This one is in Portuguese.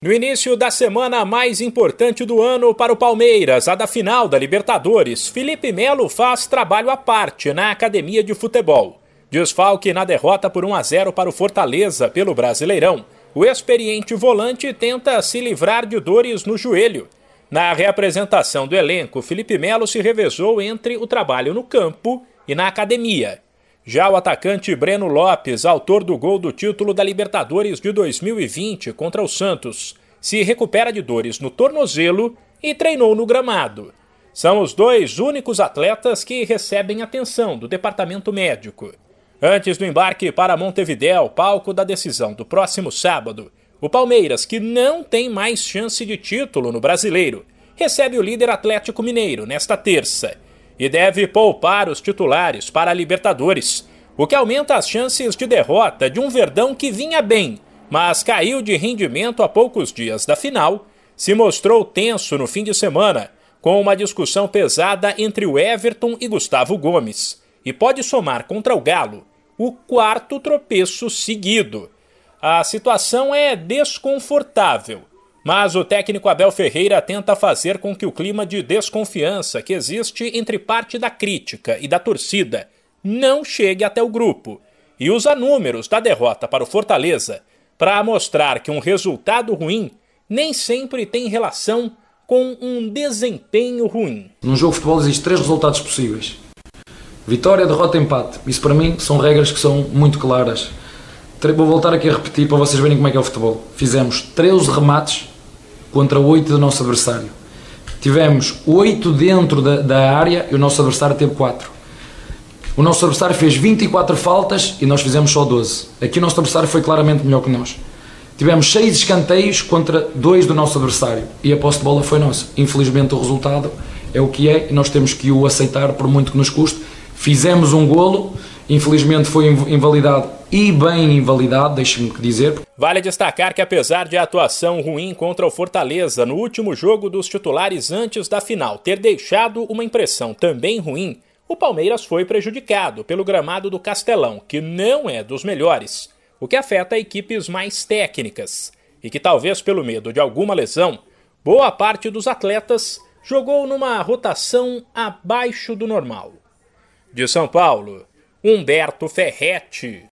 No início da semana mais importante do ano para o Palmeiras, a da final da Libertadores, Felipe Melo faz trabalho à parte na academia de futebol. Desfalque na derrota por 1 a 0 para o Fortaleza pelo Brasileirão. O experiente volante tenta se livrar de dores no joelho. Na reapresentação do elenco, Felipe Melo se revezou entre o trabalho no campo e na academia. Já o atacante Breno Lopes, autor do gol do título da Libertadores de 2020 contra o Santos, se recupera de dores no tornozelo e treinou no gramado. São os dois únicos atletas que recebem atenção do departamento médico. Antes do embarque para Montevidéu, palco da decisão do próximo sábado, o Palmeiras, que não tem mais chance de título no brasileiro, recebe o líder Atlético Mineiro nesta terça e deve poupar os titulares para a Libertadores, o que aumenta as chances de derrota de um Verdão que vinha bem, mas caiu de rendimento há poucos dias da final, se mostrou tenso no fim de semana, com uma discussão pesada entre o Everton e Gustavo Gomes, e pode somar contra o Galo o quarto tropeço seguido. A situação é desconfortável mas o técnico Abel Ferreira tenta fazer com que o clima de desconfiança que existe entre parte da crítica e da torcida não chegue até o grupo e usa números da derrota para o Fortaleza para mostrar que um resultado ruim nem sempre tem relação com um desempenho ruim. Num jogo de futebol existem três resultados possíveis: vitória, derrota, empate. Isso para mim são regras que são muito claras. Vou voltar aqui a repetir para vocês verem como é que é o futebol. Fizemos 13 remates contra 8 do nosso adversário. Tivemos 8 dentro da, da área e o nosso adversário teve 4. O nosso adversário fez 24 faltas e nós fizemos só 12. Aqui o nosso adversário foi claramente melhor que nós. Tivemos 6 escanteios contra 2 do nosso adversário e a posse de bola foi nossa. Infelizmente o resultado é o que é e nós temos que o aceitar por muito que nos custe. Fizemos um golo, infelizmente foi invalidado e bem invalidado, deixe-me dizer. Vale destacar que apesar de a atuação ruim contra o Fortaleza no último jogo dos titulares antes da final ter deixado uma impressão também ruim, o Palmeiras foi prejudicado pelo gramado do Castelão, que não é dos melhores, o que afeta equipes mais técnicas, e que talvez pelo medo de alguma lesão, boa parte dos atletas jogou numa rotação abaixo do normal. De São Paulo, Humberto Ferretti.